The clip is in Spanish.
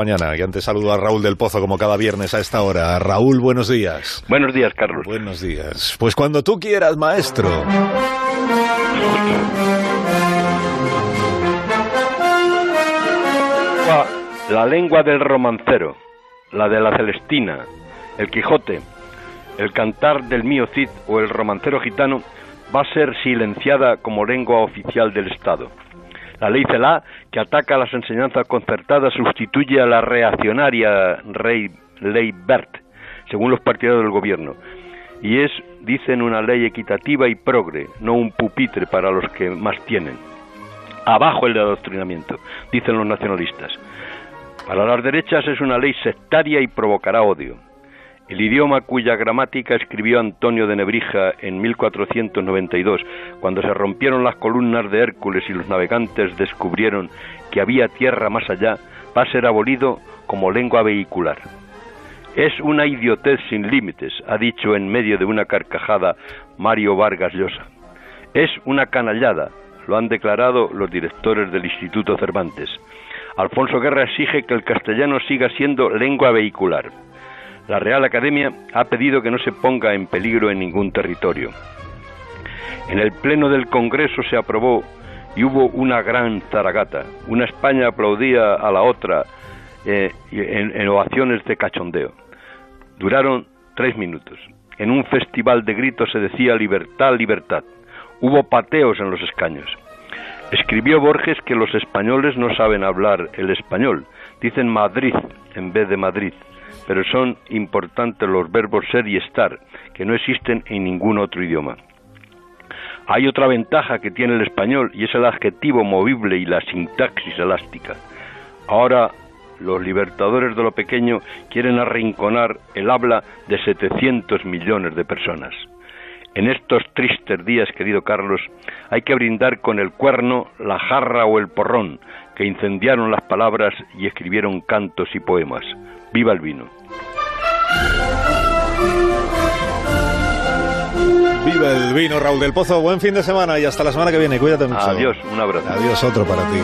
Mañana, y antes saludo a Raúl del Pozo como cada viernes a esta hora. Raúl, buenos días. Buenos días, Carlos. Buenos días. Pues cuando tú quieras, maestro. La lengua del romancero, la de la Celestina, el Quijote, el cantar del mío Cid o el romancero gitano va a ser silenciada como lengua oficial del Estado. La ley CELA, que ataca las enseñanzas concertadas, sustituye a la reaccionaria ley BERT, según los partidarios del gobierno. Y es, dicen, una ley equitativa y progre, no un pupitre para los que más tienen. Abajo el adoctrinamiento, dicen los nacionalistas. Para las derechas es una ley sectaria y provocará odio. El idioma cuya gramática escribió Antonio de Nebrija en 1492, cuando se rompieron las columnas de Hércules y los navegantes descubrieron que había tierra más allá, va a ser abolido como lengua vehicular. Es una idiotez sin límites, ha dicho en medio de una carcajada Mario Vargas Llosa. Es una canallada, lo han declarado los directores del Instituto Cervantes. Alfonso Guerra exige que el castellano siga siendo lengua vehicular. La Real Academia ha pedido que no se ponga en peligro en ningún territorio. En el Pleno del Congreso se aprobó y hubo una gran zaragata. Una España aplaudía a la otra eh, en, ovaciones de cachondeo. Duraron tres minutos. En un festival de gritos se decía libertad, libertad. Hubo pateos en los escaños. Escribió Borges que los españoles no saben hablar el español. Dicen Madrid en vez de Madrid pero son importantes los verbos ser y estar, que no existen en ningún otro idioma. Hay otra ventaja que tiene el español y es el adjetivo movible y la sintaxis elástica. Ahora los libertadores de lo pequeño quieren arrinconar el habla de 700 millones de personas. En estos tristes días, querido Carlos, hay que brindar con el cuerno, la jarra o el porrón, que incendiaron las palabras y escribieron cantos y poemas. ¡Viva el vino! Viva el vino, Raúl del Pozo. Buen fin de semana y hasta la semana que viene. Cuídate mucho. Adiós, un abrazo. Adiós, otro para ti.